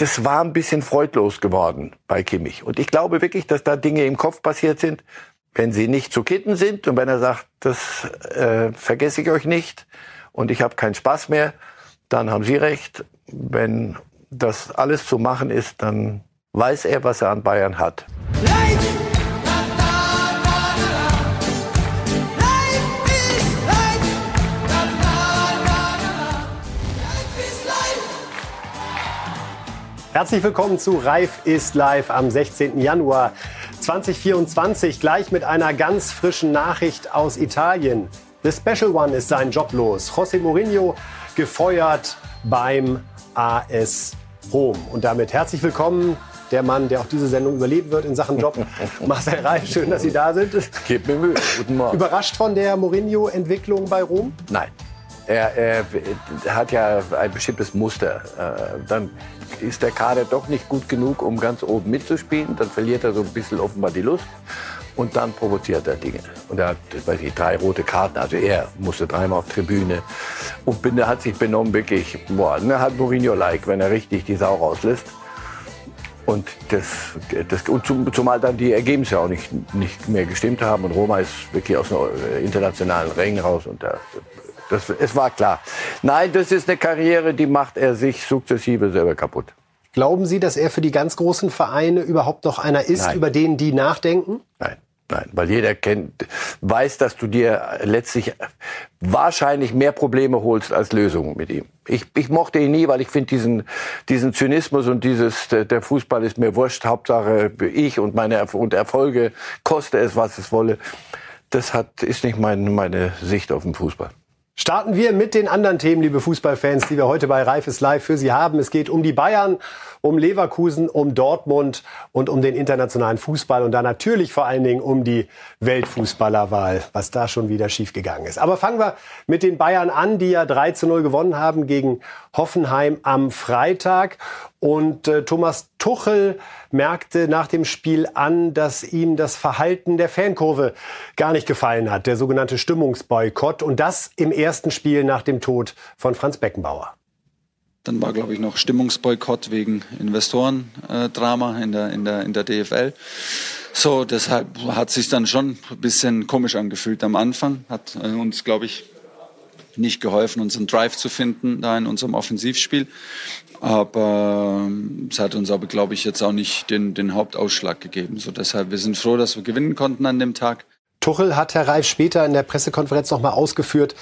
das war ein bisschen freudlos geworden bei Kimmich. Und ich glaube wirklich, dass da Dinge im Kopf passiert sind, wenn sie nicht zu kitten sind und wenn er sagt, das äh, vergesse ich euch nicht und ich habe keinen Spaß mehr, dann haben Sie recht. Wenn das alles zu machen ist, dann weiß er, was er an Bayern hat. Herzlich willkommen zu Reif ist live am 16. Januar 2024. Gleich mit einer ganz frischen Nachricht aus Italien. The Special One ist sein Job los. José Mourinho gefeuert beim AS Rom. Und damit herzlich willkommen der Mann, der auch diese Sendung überleben wird in Sachen Job. Marcel Reif, schön, dass Sie da sind. Gebt mir Mühe. Guten Morgen. Überrascht von der Mourinho-Entwicklung bei Rom? Nein. Er, er, hat ja ein bestimmtes Muster. Äh, dann ist der Kader doch nicht gut genug, um ganz oben mitzuspielen. Dann verliert er so ein bisschen offenbar die Lust. Und dann provoziert er Dinge. Und er hat, weiß ich, drei rote Karten. Also er musste dreimal auf Tribüne. Und er hat sich benommen wirklich, boah, ne, hat Mourinho-like, wenn er richtig die Sau rauslässt. Und, das, das, und zum, zumal dann die Ergebnisse auch nicht, nicht mehr gestimmt haben. Und Roma ist wirklich aus einem internationalen Rängen raus. Und da das, es war klar. Nein, das ist eine Karriere, die macht er sich sukzessive selber kaputt. Glauben Sie, dass er für die ganz großen Vereine überhaupt noch einer ist, Nein. über den die nachdenken? Nein. Nein, weil jeder kennt, weiß, dass du dir letztlich wahrscheinlich mehr Probleme holst als Lösungen mit ihm. Ich, ich mochte ihn nie, weil ich finde diesen, diesen Zynismus und dieses, der Fußball ist mir wurscht, Hauptsache ich und meine und Erfolge, koste es, was es wolle. Das hat, ist nicht mein, meine Sicht auf den Fußball. Starten wir mit den anderen Themen, liebe Fußballfans, die wir heute bei Reif ist live für Sie haben. Es geht um die Bayern, um Leverkusen, um Dortmund und um den internationalen Fußball und dann natürlich vor allen Dingen um die Weltfußballerwahl, was da schon wieder schiefgegangen ist. Aber fangen wir mit den Bayern an, die ja 3 zu 0 gewonnen haben gegen Hoffenheim am Freitag. Und äh, Thomas Tuchel merkte nach dem Spiel an, dass ihm das Verhalten der Fankurve gar nicht gefallen hat, der sogenannte Stimmungsboykott. Und das im ersten Spiel nach dem Tod von Franz Beckenbauer. Dann war, glaube ich, noch Stimmungsboykott wegen Investorendrama in, der, in, der, in der DFL. So, deshalb hat sich dann schon ein bisschen komisch angefühlt am Anfang. Hat äh, uns, glaube ich, nicht geholfen, unseren Drive zu finden da in unserem Offensivspiel. Aber ähm, es hat uns aber, glaube ich, jetzt auch nicht den, den Hauptausschlag gegeben. So deshalb, wir sind froh, dass wir gewinnen konnten an dem Tag. Tuchel hat Herr Reif später in der Pressekonferenz nochmal ausgeführt,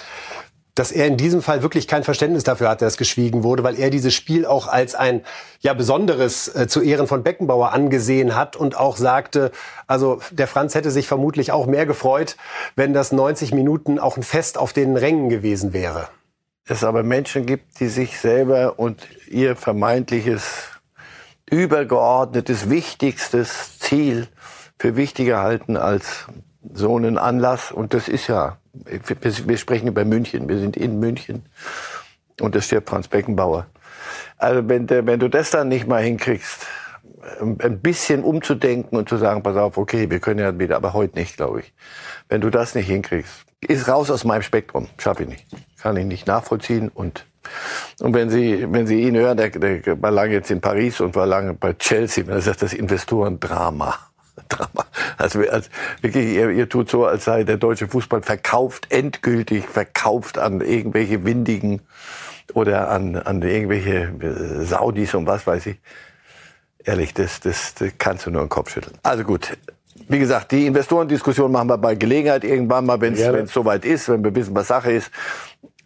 dass er in diesem Fall wirklich kein Verständnis dafür hatte, dass geschwiegen wurde, weil er dieses Spiel auch als ein ja besonderes äh, zu Ehren von Beckenbauer angesehen hat und auch sagte, also der Franz hätte sich vermutlich auch mehr gefreut, wenn das 90 Minuten auch ein Fest auf den Rängen gewesen wäre. Es aber Menschen gibt, die sich selber und ihr vermeintliches übergeordnetes, wichtigstes Ziel für wichtiger halten als so einen Anlass. Und das ist ja wir sprechen über München, wir sind in München und es stirbt Franz Beckenbauer. Also wenn, wenn du das dann nicht mal hinkriegst, ein bisschen umzudenken und zu sagen, pass auf, okay, wir können ja wieder, aber heute nicht, glaube ich. Wenn du das nicht hinkriegst, ist raus aus meinem Spektrum, schaffe ich nicht, kann ich nicht nachvollziehen und und wenn Sie, wenn Sie ihn hören, der, der war lange jetzt in Paris und war lange bei Chelsea, wenn er sagt, das Investorendrama. Drama. Also, also wirklich, ihr, ihr tut so, als sei der deutsche Fußball verkauft, endgültig verkauft an irgendwelche Windigen oder an, an irgendwelche äh, Saudis und was weiß ich. Ehrlich, das, das, das kannst du nur den Kopf schütteln. Also gut. Wie gesagt, die Investorendiskussion machen wir bei Gelegenheit irgendwann mal, wenn es soweit ist, wenn wir wissen, was Sache ist.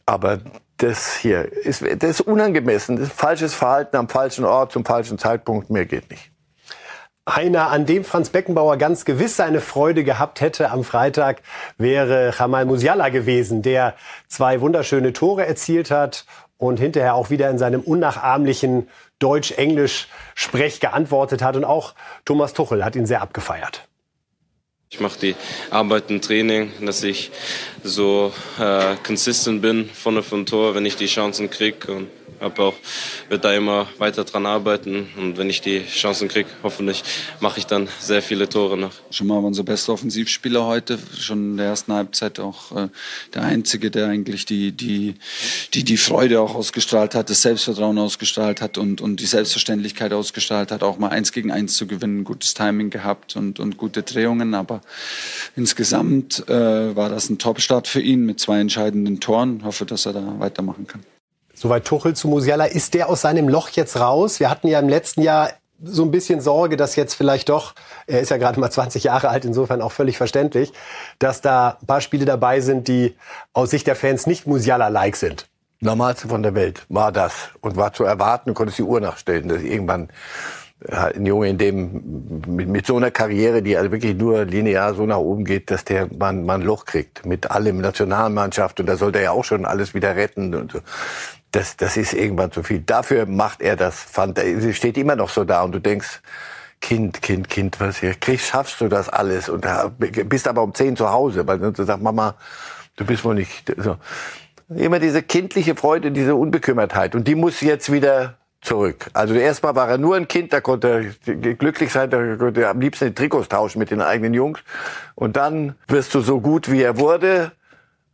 Aber das hier ist, das ist unangemessen. Das ist falsches Verhalten am falschen Ort zum falschen Zeitpunkt. Mehr geht nicht. Einer, an dem Franz Beckenbauer ganz gewiss seine Freude gehabt hätte am Freitag, wäre Jamal Musiala gewesen, der zwei wunderschöne Tore erzielt hat und hinterher auch wieder in seinem unnachahmlichen Deutsch-Englisch-Sprech geantwortet hat. Und auch Thomas Tuchel hat ihn sehr abgefeiert. Ich mache die Arbeit im Training, dass ich so äh, consistent bin vorne vom Tor, wenn ich die Chancen kriege. Habe auch wird da immer weiter dran arbeiten und wenn ich die Chancen kriege, hoffentlich mache ich dann sehr viele Tore noch. Schon mal unser bester Offensivspieler heute, schon in der ersten Halbzeit auch äh, der einzige, der eigentlich die die die die Freude auch ausgestrahlt hat, das Selbstvertrauen ausgestrahlt hat und und die Selbstverständlichkeit ausgestrahlt hat, auch mal eins gegen eins zu gewinnen, gutes Timing gehabt und und gute Drehungen, aber insgesamt äh, war das ein Top-Start für ihn mit zwei entscheidenden Toren. Ich hoffe, dass er da weitermachen kann. Soweit Tuchel zu Musiala. Ist der aus seinem Loch jetzt raus? Wir hatten ja im letzten Jahr so ein bisschen Sorge, dass jetzt vielleicht doch, er ist ja gerade mal 20 Jahre alt, insofern auch völlig verständlich, dass da ein paar Spiele dabei sind, die aus Sicht der Fans nicht Musiala-like sind. Normalste von der Welt war das und war zu erwarten, du konntest die Uhr nachstellen, dass irgendwann ein Junge in dem mit, mit, so einer Karriere, die also wirklich nur linear so nach oben geht, dass der man ein Loch kriegt mit allem Nationalmannschaft und da sollte er ja auch schon alles wieder retten und so das, das ist irgendwann zu viel. Dafür macht er das, fand er, steht immer noch so da und du denkst, Kind, Kind, Kind, was hier, kriegst, schaffst du das alles und bist aber um zehn zu Hause, weil du sagst, Mama, du bist wohl nicht, so. Immer diese kindliche Freude, diese Unbekümmertheit und die muss jetzt wieder zurück. Also erstmal war er nur ein Kind, da konnte er glücklich sein, da konnte er am liebsten die Trikots tauschen mit den eigenen Jungs. Und dann wirst du so gut, wie er wurde,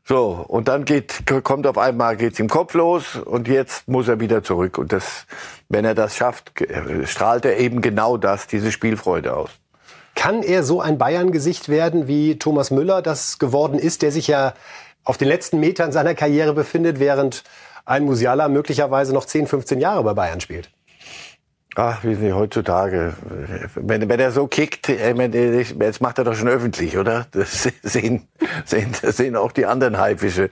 so, und dann geht, kommt auf einmal, geht's im Kopf los und jetzt muss er wieder zurück. Und das, wenn er das schafft, strahlt er eben genau das, diese Spielfreude aus. Kann er so ein Bayern-Gesicht werden, wie Thomas Müller das geworden ist, der sich ja auf den letzten Metern seiner Karriere befindet, während ein Musiala möglicherweise noch 10, 15 Jahre bei Bayern spielt? Ach, wie sie heutzutage, wenn, wenn er so kickt, jetzt macht er doch schon öffentlich, oder? Das sehen, sehen, sehen auch die anderen Haifische.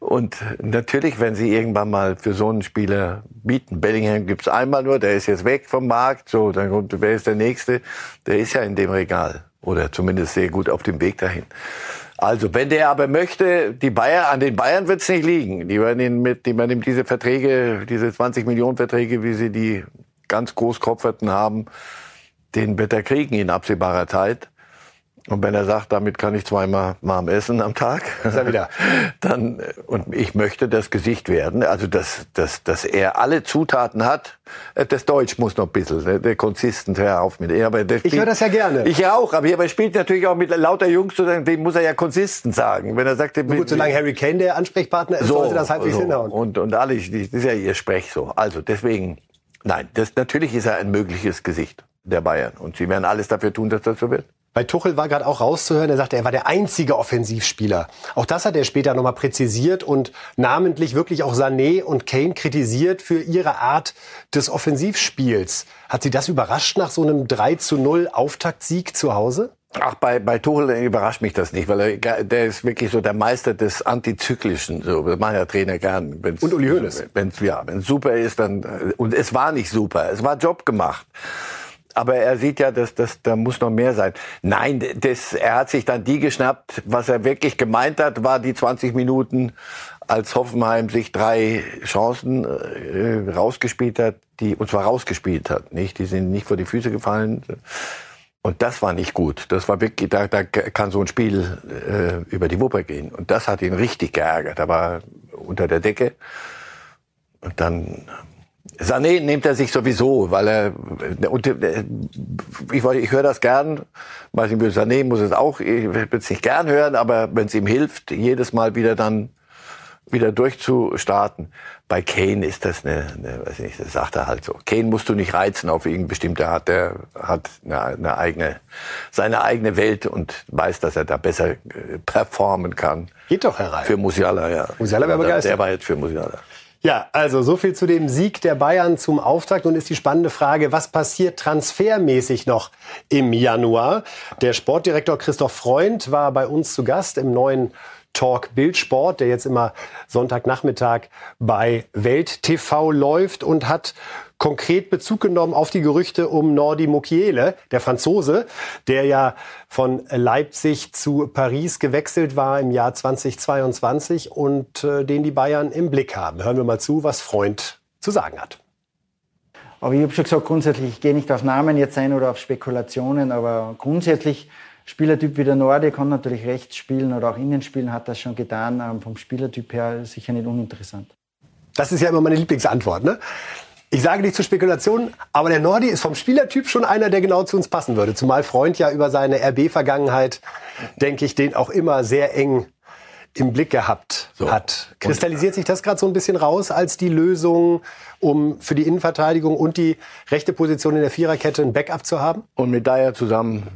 Und natürlich, wenn sie irgendwann mal für so einen Spieler bieten, Bellingham gibt's einmal nur, der ist jetzt weg vom Markt, so, dann kommt, wer ist der Nächste? Der ist ja in dem Regal. Oder zumindest sehr gut auf dem Weg dahin. Also, wenn der aber möchte, die Bayern, an den Bayern wird's nicht liegen. Die werden ihn mit, die man nimmt diese Verträge, diese 20 Millionen Verträge, wie sie die ganz Großkopferten haben, den wird er kriegen in absehbarer Zeit. Und wenn er sagt, damit kann ich zweimal warm essen am Tag, dann, und ich möchte das Gesicht werden, also dass, dass, dass er alle Zutaten hat, äh, das Deutsch muss noch ein bisschen, der, der konsistent, hör auf mit. Aber der ich höre das ja gerne. Ich auch, aber er spielt natürlich auch mit lauter Jungs, dem muss er ja konsistent sagen. Wenn er sagt, Gut, mit, solange Harry Kane der Ansprechpartner ist, so, sollte das halbwegs so. hinhauen. Und, und alle, das ist ja ihr Sprech so. Also deswegen, Nein, das, natürlich ist er ein mögliches Gesicht der Bayern. Und sie werden alles dafür tun, dass das so wird. Bei Tuchel war gerade auch rauszuhören, er sagte, er war der einzige Offensivspieler. Auch das hat er später nochmal präzisiert und namentlich wirklich auch Sané und Kane kritisiert für ihre Art des Offensivspiels. Hat Sie das überrascht nach so einem 3 zu 0 Auftaktsieg zu Hause? Ach, bei, bei Tuchel überrascht mich das nicht, weil er, der ist wirklich so der Meister des Antizyklischen. So, das machen ja Trainer gern. Wenn's, und Uli Hoeneß. Wenn's, ja, wenn super ist, dann, und es war nicht super. Es war Job gemacht. Aber er sieht ja, dass, dass da muss noch mehr sein. Nein, das, er hat sich dann die geschnappt. Was er wirklich gemeint hat, war die 20 Minuten, als Hoffenheim sich drei Chancen äh, rausgespielt hat, die, und zwar rausgespielt hat, nicht? Die sind nicht vor die Füße gefallen. Und das war nicht gut. Das war wirklich, da, da kann so ein Spiel äh, über die Wupper gehen. Und das hat ihn richtig geärgert. Er war unter der Decke. Und dann Sané nimmt er sich sowieso, weil er und äh, ich, ich höre das gern. Weiß nicht, Sané muss es auch, ich will es nicht gern hören, aber wenn es ihm hilft, jedes Mal wieder dann wieder durchzustarten. Bei Kane ist das eine, eine weiß nicht, das sagt er halt so. Kane musst du nicht reizen auf irgendeine bestimmte Art. Der hat eine, eine eigene, seine eigene Welt und weiß, dass er da besser äh, performen kann. Geht doch herein. Für Musiala, ja. Musiala wäre begeistert. Der war jetzt für Musiala. Ja, also so viel zu dem Sieg der Bayern zum Auftakt. Nun ist die spannende Frage, was passiert transfermäßig noch im Januar? Der Sportdirektor Christoph Freund war bei uns zu Gast im neuen Talk Bildsport, der jetzt immer Sonntagnachmittag bei Welt TV läuft und hat konkret Bezug genommen auf die Gerüchte um Nordi Mukiele, der Franzose, der ja von Leipzig zu Paris gewechselt war im Jahr 2022 und äh, den die Bayern im Blick haben. Hören wir mal zu, was Freund zu sagen hat. Aber ich habe schon gesagt, grundsätzlich, ich gehe nicht auf Namen jetzt ein oder auf Spekulationen, aber grundsätzlich Spielertyp wie der Norde kann natürlich rechts spielen oder auch innen spielen, hat das schon getan. Ähm, vom Spielertyp her sicher nicht uninteressant. Das ist ja immer meine Lieblingsantwort. Ne? Ich sage nicht zur Spekulation, aber der Nordi ist vom Spielertyp schon einer, der genau zu uns passen würde. Zumal Freund ja über seine RB-Vergangenheit, denke ich, den auch immer sehr eng im Blick gehabt so. hat. Kristallisiert sich das gerade so ein bisschen raus als die Lösung, um für die Innenverteidigung und die rechte Position in der Viererkette ein Backup zu haben? Und mit Dyer zusammen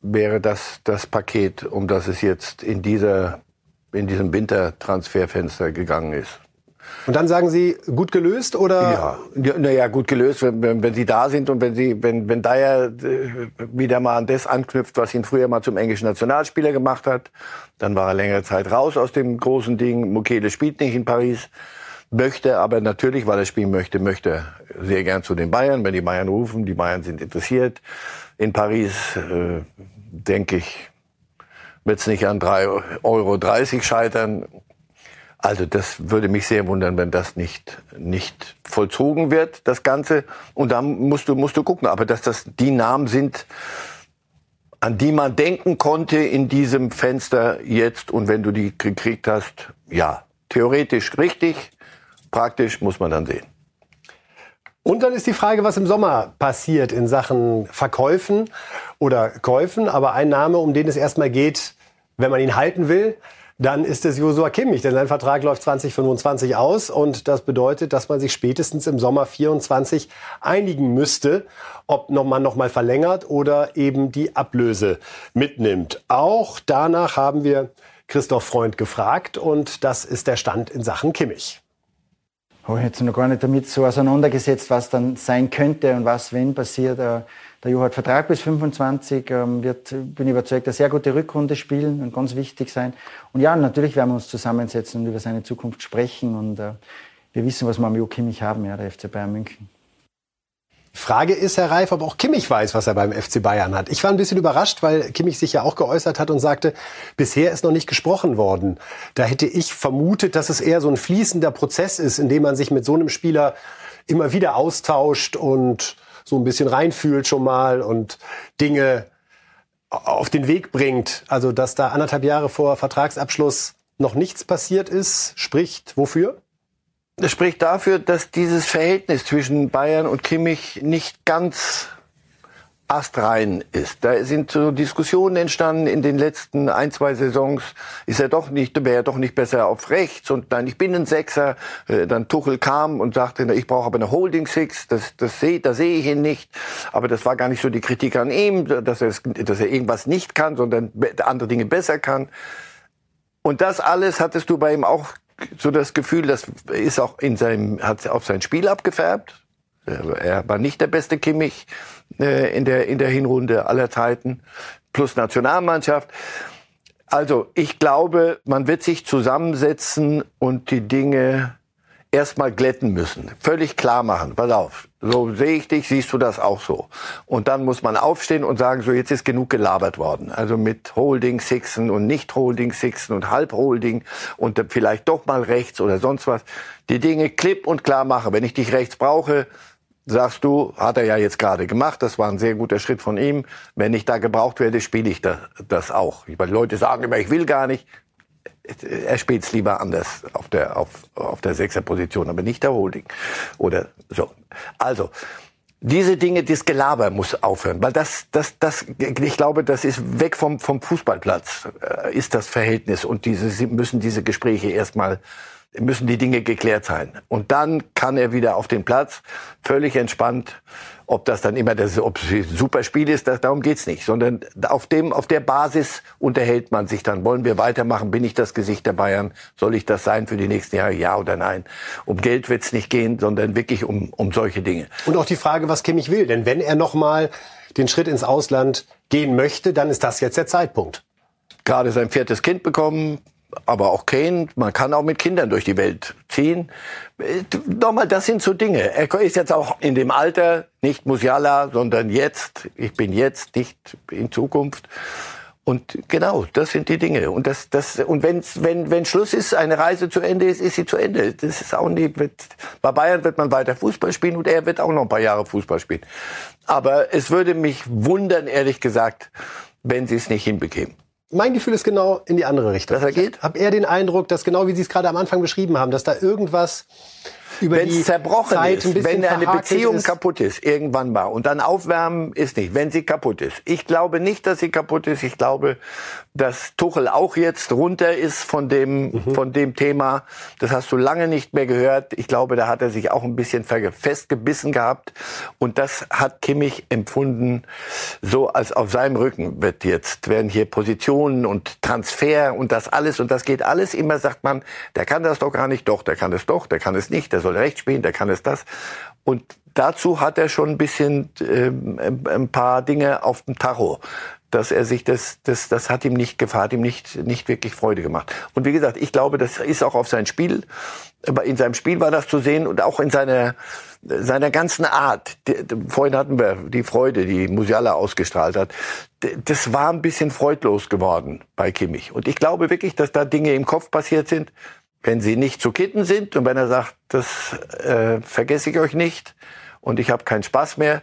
wäre das das Paket, um das es jetzt in dieser in diesem Wintertransferfenster gegangen ist. Und dann sagen Sie, gut gelöst oder? Ja, naja, gut gelöst, wenn, wenn, Sie da sind und wenn Sie, wenn, wenn Dyer äh, wieder mal an das anknüpft, was ihn früher mal zum englischen Nationalspieler gemacht hat, dann war er längere Zeit raus aus dem großen Ding. Mukele spielt nicht in Paris, möchte aber natürlich, weil er spielen möchte, möchte sehr gern zu den Bayern. Wenn die Bayern rufen, die Bayern sind interessiert. In Paris, äh, denke ich, wird es nicht an 3,30 Euro scheitern. Also das würde mich sehr wundern, wenn das nicht, nicht vollzogen wird, das Ganze. Und dann musst du, musst du gucken. Aber dass das die Namen sind, an die man denken konnte in diesem Fenster jetzt und wenn du die gekriegt hast, ja, theoretisch richtig, praktisch muss man dann sehen. Und dann ist die Frage, was im Sommer passiert in Sachen Verkäufen oder Käufen. Aber ein Name, um den es erstmal geht, wenn man ihn halten will, dann ist es Josua Kimmich, denn sein Vertrag läuft 2025 aus und das bedeutet, dass man sich spätestens im Sommer 24 einigen müsste, ob noch man noch mal verlängert oder eben die Ablöse mitnimmt. Auch danach haben wir Christoph Freund gefragt und das ist der Stand in Sachen Kimmich. Habe ich jetzt noch gar nicht damit so auseinandergesetzt, was dann sein könnte und was wenn passiert. Äh, der Jo hat Vertrag bis 25, ähm, wird, bin überzeugt, eine sehr gute Rückrunde spielen und ganz wichtig sein. Und ja, natürlich werden wir uns zusammensetzen und über seine Zukunft sprechen. Und äh, wir wissen, was wir am Jo Kimmich haben, ja, der FC Bayern München. Frage ist, Herr Reif, ob auch Kimmich weiß, was er beim FC Bayern hat. Ich war ein bisschen überrascht, weil Kimmich sich ja auch geäußert hat und sagte, bisher ist noch nicht gesprochen worden. Da hätte ich vermutet, dass es eher so ein fließender Prozess ist, in dem man sich mit so einem Spieler immer wieder austauscht und so ein bisschen reinfühlt schon mal und Dinge auf den Weg bringt. Also, dass da anderthalb Jahre vor Vertragsabschluss noch nichts passiert ist, spricht wofür? Das spricht dafür, dass dieses Verhältnis zwischen Bayern und Kimmich nicht ganz astrein ist. Da sind so Diskussionen entstanden in den letzten ein, zwei Saisons. Ist er doch nicht, wäre er doch nicht besser auf rechts und nein, ich bin ein Sechser. Äh, dann Tuchel kam und sagte, ich brauche aber eine Holding Six. Das, das sehe, da sehe ich ihn nicht. Aber das war gar nicht so die Kritik an ihm, dass er, dass er irgendwas nicht kann, sondern andere Dinge besser kann. Und das alles hattest du bei ihm auch so das Gefühl, das ist auch in seinem, hat auf sein Spiel abgefärbt. Er war nicht der beste Kimmich äh, in, der, in der Hinrunde aller Zeiten, plus Nationalmannschaft. Also ich glaube, man wird sich zusammensetzen und die Dinge erstmal glätten müssen, völlig klar machen. Pass auf, so sehe ich dich, siehst du das auch so. Und dann muss man aufstehen und sagen, so jetzt ist genug gelabert worden. Also mit Holding Sixen und nicht Holding Sixen und Halbholding und vielleicht doch mal rechts oder sonst was. Die Dinge klipp und klar machen. Wenn ich dich rechts brauche, sagst du, hat er ja jetzt gerade gemacht, das war ein sehr guter Schritt von ihm. Wenn ich da gebraucht werde, spiele ich das, das auch. Weil Leute sagen immer, ich will gar nicht. Er spielt es lieber anders auf der, auf, auf der Sechserposition, aber nicht der Holding. Oder so. Also, diese Dinge, das Gelaber muss aufhören, weil das, das, das, ich glaube, das ist weg vom, vom Fußballplatz, äh, ist das Verhältnis und diese, sie müssen diese Gespräche erstmal müssen die Dinge geklärt sein. Und dann kann er wieder auf den Platz, völlig entspannt. Ob das dann immer das, ob es ein super Spiel ist, das, darum geht's nicht. Sondern auf, dem, auf der Basis unterhält man sich dann. Wollen wir weitermachen? Bin ich das Gesicht der Bayern? Soll ich das sein für die nächsten Jahre? Ja oder nein? Um Geld wird's nicht gehen, sondern wirklich um, um solche Dinge. Und auch die Frage, was Kimmich will. Denn wenn er nochmal den Schritt ins Ausland gehen möchte, dann ist das jetzt der Zeitpunkt. Gerade sein viertes Kind bekommen, aber auch Kane, man kann auch mit Kindern durch die Welt ziehen. Nochmal, das sind so Dinge. Er ist jetzt auch in dem Alter, nicht Musiala, sondern jetzt. Ich bin jetzt, nicht in Zukunft. Und genau, das sind die Dinge. Und das, das, und wenn's, wenn, wenn Schluss ist, eine Reise zu Ende ist, ist sie zu Ende. Das ist auch nicht, wird, bei Bayern wird man weiter Fußball spielen und er wird auch noch ein paar Jahre Fußball spielen. Aber es würde mich wundern, ehrlich gesagt, wenn sie es nicht hinbekämen. Mein Gefühl ist genau in die andere Richtung. Dass er geht? Hab eher den Eindruck, dass genau wie Sie es gerade am Anfang beschrieben haben, dass da irgendwas über wenn die es zerbrochen Zeit ist, ein bisschen wenn eine Beziehung ist. kaputt ist, irgendwann mal, und dann aufwärmen ist nicht, wenn sie kaputt ist. Ich glaube nicht, dass sie kaputt ist. Ich glaube, dass Tuchel auch jetzt runter ist von dem, Mhm. von dem Thema. Das hast du lange nicht mehr gehört. Ich glaube, da hat er sich auch ein bisschen festgebissen gehabt. Und das hat Kimmich empfunden, so als auf seinem Rücken wird jetzt, werden hier Positionen und Transfer und das alles. Und das geht alles immer, sagt man, der kann das doch gar nicht, doch, der kann es doch, der kann es nicht, der soll recht spielen, der kann es das. Und dazu hat er schon ein bisschen ähm, ein paar Dinge auf dem Tacho dass er sich das, das, das hat ihm nicht gefallen, hat ihm nicht, nicht wirklich Freude gemacht. Und wie gesagt, ich glaube, das ist auch auf sein Spiel, aber in seinem Spiel war das zu sehen und auch in seiner, seiner ganzen Art. Vorhin hatten wir die Freude, die Musiala ausgestrahlt hat. Das war ein bisschen freudlos geworden bei Kimmich. Und ich glaube wirklich, dass da Dinge im Kopf passiert sind, wenn sie nicht zu kitten sind und wenn er sagt, das äh, vergesse ich euch nicht und ich habe keinen Spaß mehr,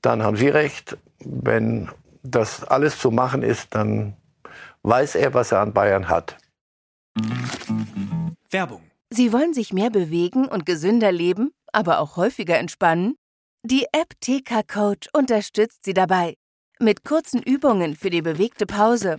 dann haben Sie recht. Wenn das alles zu machen ist, dann weiß er, was er an Bayern hat. Werbung. Sie wollen sich mehr bewegen und gesünder leben, aber auch häufiger entspannen? Die App TK Coach unterstützt Sie dabei. Mit kurzen Übungen für die bewegte Pause.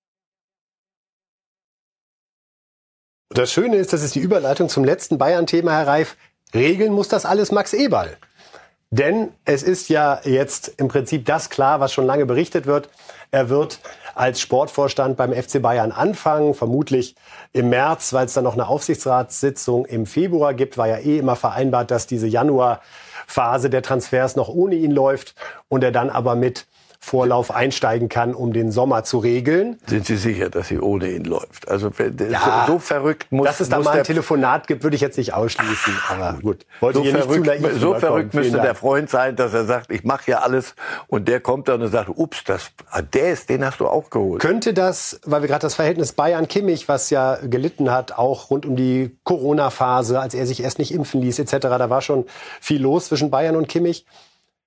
Das Schöne ist, das ist die Überleitung zum letzten Bayern-Thema, Herr Reif. Regeln muss das alles Max Eberl. Denn es ist ja jetzt im Prinzip das klar, was schon lange berichtet wird. Er wird als Sportvorstand beim FC Bayern anfangen, vermutlich im März, weil es dann noch eine Aufsichtsratssitzung im Februar gibt, war ja eh immer vereinbart, dass diese Januarphase der Transfers noch ohne ihn läuft und er dann aber mit Vorlauf einsteigen kann, um den Sommer zu regeln. Sind Sie sicher, dass sie ohne ihn läuft? Also Ja, so, so verrückt muss Dass es da mal ein Telefonat gibt, würde ich jetzt nicht ausschließen. Aber gut, wollte so hier nicht zu verrückt, naiv so verrückt müsste der Freund sein, dass er sagt, ich mache ja alles und der kommt dann und sagt, ups, das, ah, der ist, den hast du auch geholt. Könnte das, weil wir gerade das Verhältnis Bayern-Kimmich, was ja gelitten hat, auch rund um die Corona-Phase, als er sich erst nicht impfen ließ etc., da war schon viel los zwischen Bayern und Kimmich.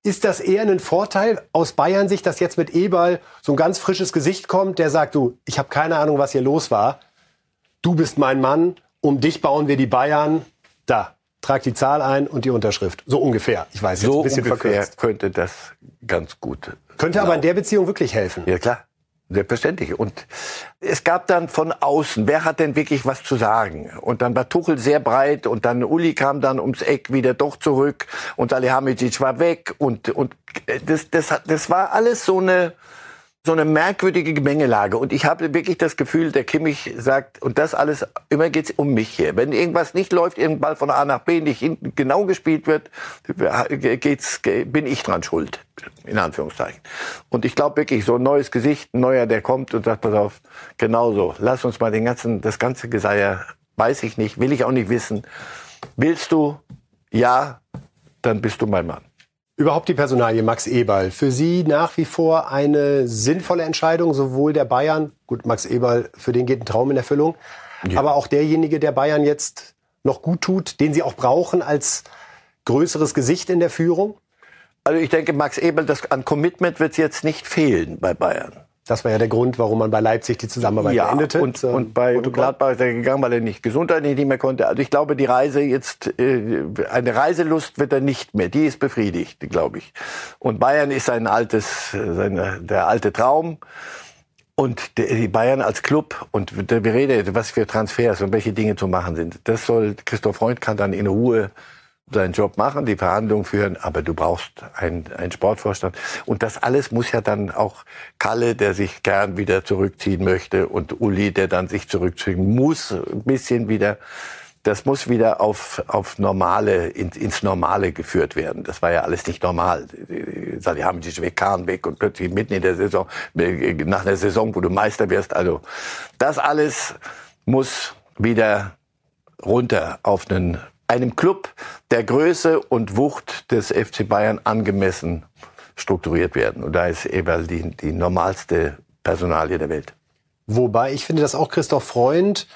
Ist das eher ein Vorteil aus Bayern-Sicht, dass jetzt mit Eberl so ein ganz frisches Gesicht kommt, der sagt, du, ich habe keine Ahnung, was hier los war. Du bist mein Mann, um dich bauen wir die Bayern. Da, trag die Zahl ein und die Unterschrift. So ungefähr. Ich weiß jetzt So ein bisschen ungefähr verkürzt. könnte das ganz gut. Könnte aber in der Beziehung wirklich helfen. Ja klar, selbstverständlich. Und es gab dann von außen, wer hat denn wirklich was zu sagen? Und dann war Tuchel sehr breit und dann Uli kam dann ums Eck wieder doch zurück und Salihamidzic war weg und und das das hat- das war alles so eine so eine merkwürdige Gemengelage. Und ich habe wirklich das Gefühl, der Kimmich sagt, und das alles, immer geht's um mich hier. Wenn irgendwas nicht läuft, irgendein Ball von A nach B nicht genau gespielt wird, geht's, bin ich dran schuld. In Anführungszeichen. Und ich glaube wirklich, so ein neues Gesicht, ein neuer, der kommt und sagt, pass auf, genau so, lass uns mal den ganzen, das ganze Geseier, weiß ich nicht, will ich auch nicht wissen. Willst du? Ja, dann bist du mein Mann. Überhaupt die Personalie Max Eberl. Für Sie nach wie vor eine sinnvolle Entscheidung, sowohl der Bayern, gut, Max Eberl, für den geht ein Traum in Erfüllung, aber auch derjenige, der Bayern jetzt noch gut tut, den Sie auch brauchen als größeres Gesicht in der Führung? Also ich denke, Max Ebel, das an Commitment wird jetzt nicht fehlen bei Bayern. Das war ja der Grund, warum man bei Leipzig die Zusammenarbeit ja, beendete. und, Zur und bei Protokoll. Gladbach ist er gegangen, weil er nicht gesundheitlich nicht mehr konnte. Also ich glaube, die Reise jetzt, äh, eine Reiselust wird er nicht mehr. Die ist befriedigt, glaube ich. Und Bayern ist ein altes, seine, der alte Traum. Und die Bayern als Club und wir reden, was für Transfers und welche Dinge zu machen sind. Das soll Christoph Freund kann dann in Ruhe seinen Job machen, die Verhandlungen führen, aber du brauchst einen, einen Sportvorstand. Und das alles muss ja dann auch Kalle, der sich gern wieder zurückziehen möchte, und Uli, der dann sich zurückziehen muss, ein bisschen wieder. Das muss wieder auf, auf normale, in, ins Normale geführt werden. Das war ja alles nicht normal. Die haben sich weg, Kahn weg und plötzlich mitten in der Saison, äh, nach einer Saison, wo du Meister wirst. Also, das alles muss wieder runter auf einen einem Club der Größe und Wucht des FC Bayern angemessen strukturiert werden. Und da ist Eberl die, die normalste Personalie der Welt. Wobei ich finde, dass auch Christoph Freund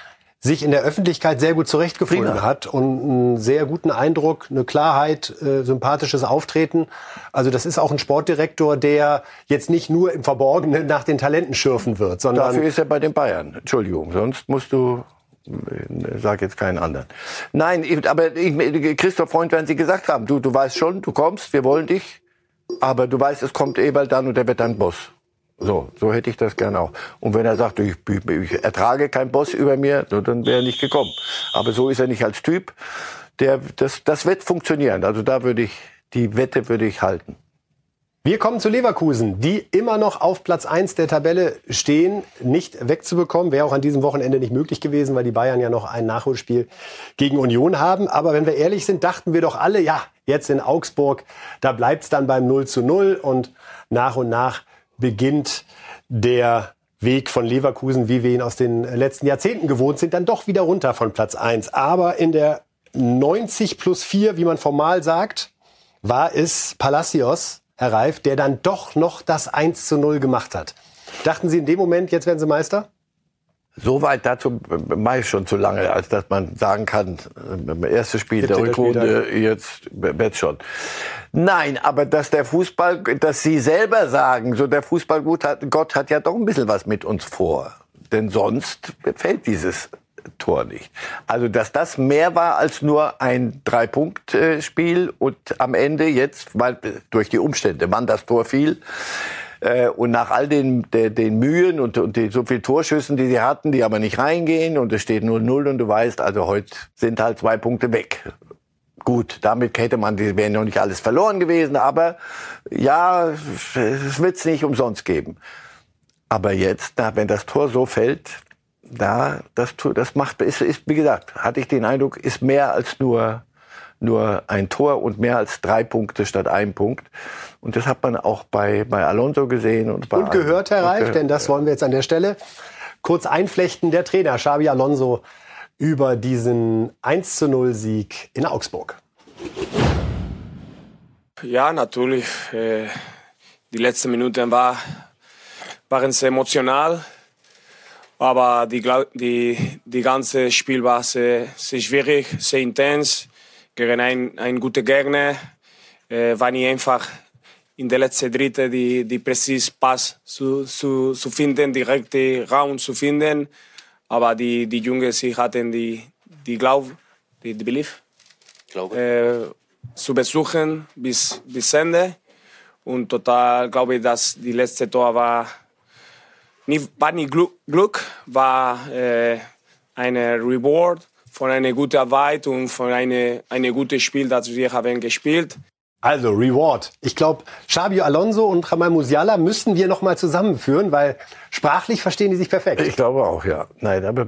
sich in der Öffentlichkeit sehr gut zurechtgefunden Prima. hat und einen sehr guten Eindruck, eine Klarheit, äh, sympathisches Auftreten. Also das ist auch ein Sportdirektor, der jetzt nicht nur im Verborgenen nach den Talenten schürfen wird, sondern Dafür ist er bei den Bayern. Entschuldigung, sonst musst du äh, sag jetzt keinen anderen. Nein, aber ich, Christoph Freund werden Sie gesagt haben, du, du weißt schon, du kommst, wir wollen dich, aber du weißt, es kommt Eberl dann und der wird dann Boss. So, so hätte ich das gerne auch. Und wenn er sagt, ich, ich, ertrage keinen Boss über mir, dann wäre er nicht gekommen. Aber so ist er nicht als Typ. Der, das, das wird funktionieren. Also da würde ich, die Wette würde ich halten. Wir kommen zu Leverkusen, die immer noch auf Platz 1 der Tabelle stehen, nicht wegzubekommen. Wäre auch an diesem Wochenende nicht möglich gewesen, weil die Bayern ja noch ein Nachholspiel gegen Union haben. Aber wenn wir ehrlich sind, dachten wir doch alle, ja, jetzt in Augsburg, da bleibt's dann beim 0 zu 0 und nach und nach beginnt der Weg von Leverkusen, wie wir ihn aus den letzten Jahrzehnten gewohnt sind, dann doch wieder runter von Platz 1. Aber in der 90 plus 4, wie man formal sagt, war es Palacios, Herr Reif, der dann doch noch das 1 zu 0 gemacht hat. Dachten Sie in dem Moment, jetzt werden Sie Meister? Soweit dazu mache ich schon zu lange, als dass man sagen kann, äh, erstes Spiel der 17. Rückrunde, jetzt wird schon. Nein, aber dass der Fußball, dass Sie selber sagen, so der Fußballgott hat, Gott hat ja doch ein bisschen was mit uns vor. Denn sonst fällt dieses Tor nicht. Also, dass das mehr war als nur ein Drei-Punkt-Spiel und am Ende jetzt, weil durch die Umstände, wann das Tor fiel, äh, und nach all den, den, den Mühen und, und die, so viel Torschüssen, die sie hatten, die aber nicht reingehen und es steht 0-0 und du weißt, also heute sind halt zwei Punkte weg. Gut, damit hätte man, die wären noch nicht alles verloren gewesen, aber ja, es wird's nicht umsonst geben. Aber jetzt, wenn das Tor so fällt, da, das, das macht, ist, ist, wie gesagt, hatte ich den Eindruck, ist mehr als nur, nur ein Tor und mehr als drei Punkte statt ein Punkt. Und das hat man auch bei, bei Alonso gesehen und bei Und gehört, Herr Reif, denn das wollen wir jetzt an der Stelle kurz einflechten. Der Trainer Xabi Alonso über diesen 1 zu 0 Sieg in Augsburg. Ja, natürlich. Äh, die letzten Minuten war, waren sehr emotional. Aber die, die, die ganze Spiel war sehr, sehr schwierig, sehr intens. Gegen ein, ein guter Gegner äh, war nicht einfach in der letzten Dritte die, die präzise Pass zu, zu, zu finden, direkte Raum zu finden. Aber die, die Jungs, sie hatten die, die Glaube, die, die Belief äh, zu besuchen bis, bis Ende. Und total glaube ich, dass die letzte Tor war nicht, war nicht Glück, Glück war äh, eine Reward von einer guten Arbeit und von einem eine guten Spiel, das wir haben gespielt. Also Reward. Ich glaube, Xabi Alonso und Jamal Musiala müssen wir noch mal zusammenführen, weil sprachlich verstehen die sich perfekt. Ich glaube auch, ja. Nein, aber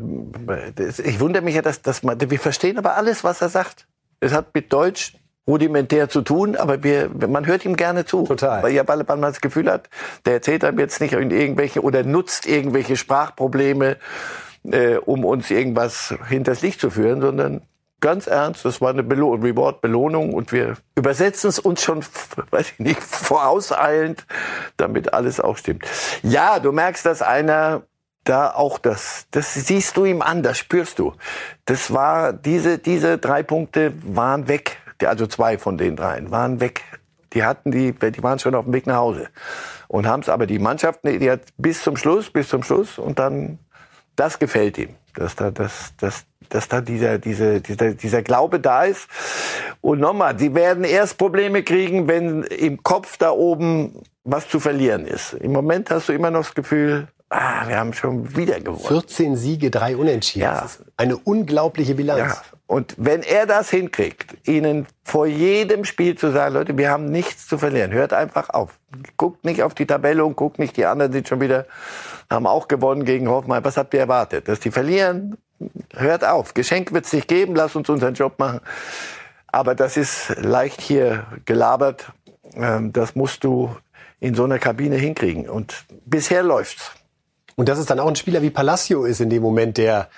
das- ich wundere mich ja, dass, dass man, wir verstehen aber alles, was er sagt. Es hat mit Deutsch rudimentär zu tun, aber wir, man hört ihm gerne zu. Total. Weil ja, weil man das Gefühl hat, der erzählt einem jetzt nicht irgendwelche oder nutzt irgendwelche Sprachprobleme, äh, um uns irgendwas hinters Licht zu führen, sondern ganz ernst, das war eine Belo Reward, Belohnung und wir übersetzen es uns schon, weiß ich nicht, vorauseilend, damit alles auch stimmt. Ja, du merkst, dass einer da auch das, das siehst du ihm an, das spürst du. Das war, diese, diese drei Punkte waren weg. Also zwei von den dreien waren weg. Die hatten die, die waren schon auf dem Weg nach Hause. Und haben es aber die Mannschaft, die hat bis zum Schluss, bis zum Schluss und dann, das gefällt ihm. Dass da, dass, dass, dass da dieser, diese, dieser, dieser Glaube da ist. Und nochmal, die werden erst Probleme kriegen, wenn im Kopf da oben was zu verlieren ist. Im Moment hast du immer noch das Gefühl, ah, wir haben schon wieder gewonnen. 14 Siege, drei Unentschieden. Ja. Das ist eine unglaubliche Bilanz. Ja. Und wenn er das hinkriegt, ihnen vor jedem Spiel zu sagen, Leute, wir haben nichts zu verlieren, hört einfach auf. Guckt nicht auf die Tabelle und guckt nicht, die anderen sind schon wieder, haben auch gewonnen gegen Hoffenheim. Was habt ihr erwartet? Dass die verlieren? Hört auf. Geschenk wird's nicht geben, lasst uns unseren Job machen. Aber das ist leicht hier gelabert. Ähm, Das musst du in so einer Kabine hinkriegen. Und bisher läuft's. Und dass es dann auch ein Spieler wie Palacio ist in dem Moment, der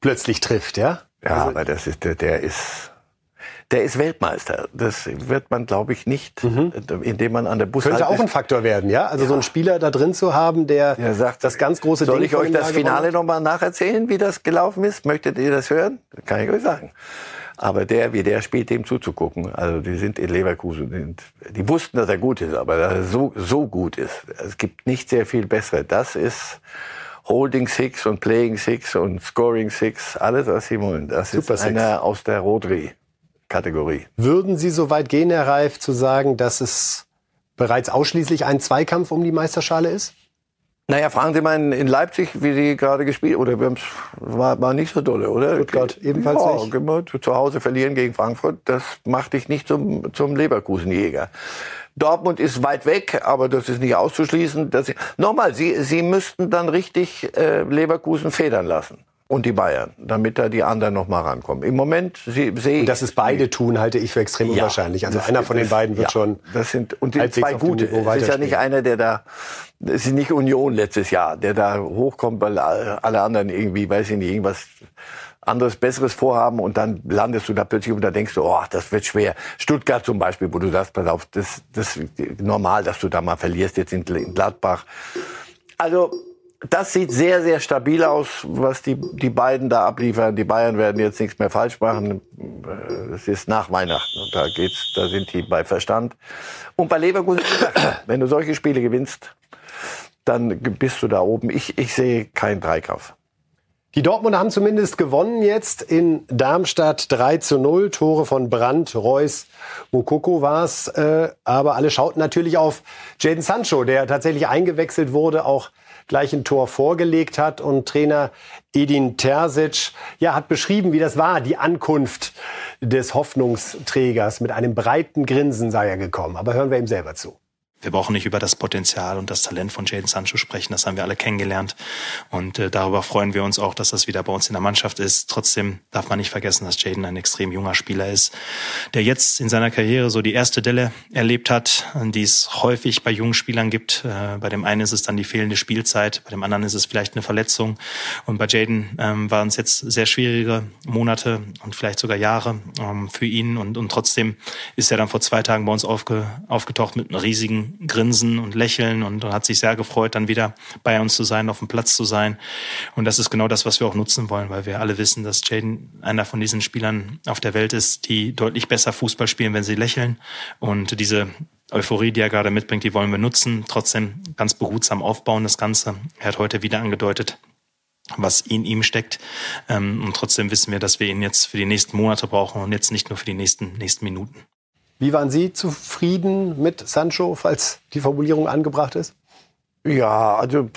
plötzlich trifft, ja? Ja, aber das ist, der, der ist, der ist Weltmeister. Das wird man, glaube ich, nicht, mhm. indem man an der Bus Könnte auch ein Faktor werden, ja? Also ja. so einen Spieler da drin zu haben, der, der sagt, das ganz große Soll Ding ich euch das Finale nochmal nacherzählen, wie das gelaufen ist? Möchtet ihr das hören? Kann ich euch sagen. Aber der, wie der spielt, dem zuzugucken. Also die sind in Leverkusen. Die wussten, dass er gut ist, aber dass er so, so gut ist. Es gibt nicht sehr viel bessere. Das ist Holding Six und Playing Six und Scoring Six, alles, was sie wollen. Das Super ist einer aus der Rodri-Kategorie. Würden Sie so weit gehen, Herr Reif, zu sagen, dass es bereits ausschließlich ein Zweikampf um die Meisterschale ist? Naja, fragen Sie mal in, Leipzig, wie Sie gerade gespielt oder war, war nicht so dolle, oder? Stuttgart ebenfalls ja, nicht. Genau, zu Hause verlieren gegen Frankfurt, das macht dich nicht zum, zum Leverkusenjäger. Dortmund ist weit weg, aber das ist nicht auszuschließen. Dass sie, nochmal, Sie, Sie müssten dann richtig äh, Leverkusen federn lassen und die Bayern, damit da die anderen noch mal rankommen. Im Moment sehe ich. Und dass es beide tun, halte ich für extrem ja, unwahrscheinlich. Also einer von den beiden wird ja, schon. Das sind und die zwei gute. Es ist ja nicht einer, der da. Es ist nicht Union letztes Jahr, der da hochkommt, weil alle anderen irgendwie, weiß ich nicht, irgendwas anderes, besseres Vorhaben und dann landest du da plötzlich und da denkst du, oh, das wird schwer. Stuttgart zum Beispiel, wo du sagst, pass auf, das, das ist normal, dass du da mal verlierst jetzt in Gladbach. Also, das sieht sehr, sehr stabil aus, was die, die beiden da abliefern. Die Bayern werden jetzt nichts mehr falsch machen. Es ist nach Weihnachten und da geht's, da sind die bei Verstand. Und bei Leverkusen, wenn du solche Spiele gewinnst, dann bist du da oben. Ich, ich sehe keinen Dreikampf. Die Dortmunder haben zumindest gewonnen jetzt in Darmstadt 3 zu 0. Tore von Brandt, Reus, Mukoko war's. Äh, aber alle schauten natürlich auf Jaden Sancho, der tatsächlich eingewechselt wurde, auch gleich ein Tor vorgelegt hat. Und Trainer Edin Terzic ja, hat beschrieben, wie das war, die Ankunft des Hoffnungsträgers. Mit einem breiten Grinsen sei er gekommen. Aber hören wir ihm selber zu wir brauchen nicht über das Potenzial und das Talent von Jaden Sancho sprechen. Das haben wir alle kennengelernt. Und äh, darüber freuen wir uns auch, dass das wieder bei uns in der Mannschaft ist. Trotzdem darf man nicht vergessen, dass Jaden ein extrem junger Spieler ist, der jetzt in seiner Karriere so die erste Delle erlebt hat, die es häufig bei jungen Spielern gibt. Äh, bei dem einen ist es dann die fehlende Spielzeit, bei dem anderen ist es vielleicht eine Verletzung. Und bei Jaden ähm, waren es jetzt sehr schwierige Monate und vielleicht sogar Jahre ähm, für ihn. Und, und trotzdem ist er dann vor zwei Tagen bei uns aufge, aufgetaucht mit einem riesigen Grinsen und Lächeln und hat sich sehr gefreut, dann wieder bei uns zu sein, auf dem Platz zu sein. Und das ist genau das, was wir auch nutzen wollen, weil wir alle wissen, dass Jaden einer von diesen Spielern auf der Welt ist, die deutlich besser Fußball spielen, wenn sie lächeln. Und diese Euphorie, die er gerade mitbringt, die wollen wir nutzen, trotzdem ganz behutsam aufbauen, das Ganze. Er hat heute wieder angedeutet, was in ihm steckt. Ähm, und trotzdem wissen wir, dass wir ihn jetzt für die nächsten Monate brauchen und jetzt nicht nur für die nächsten, nächsten Minuten. Wie waren Sie zufrieden mit Sancho, falls die Formulierung angebracht ist? Ja, also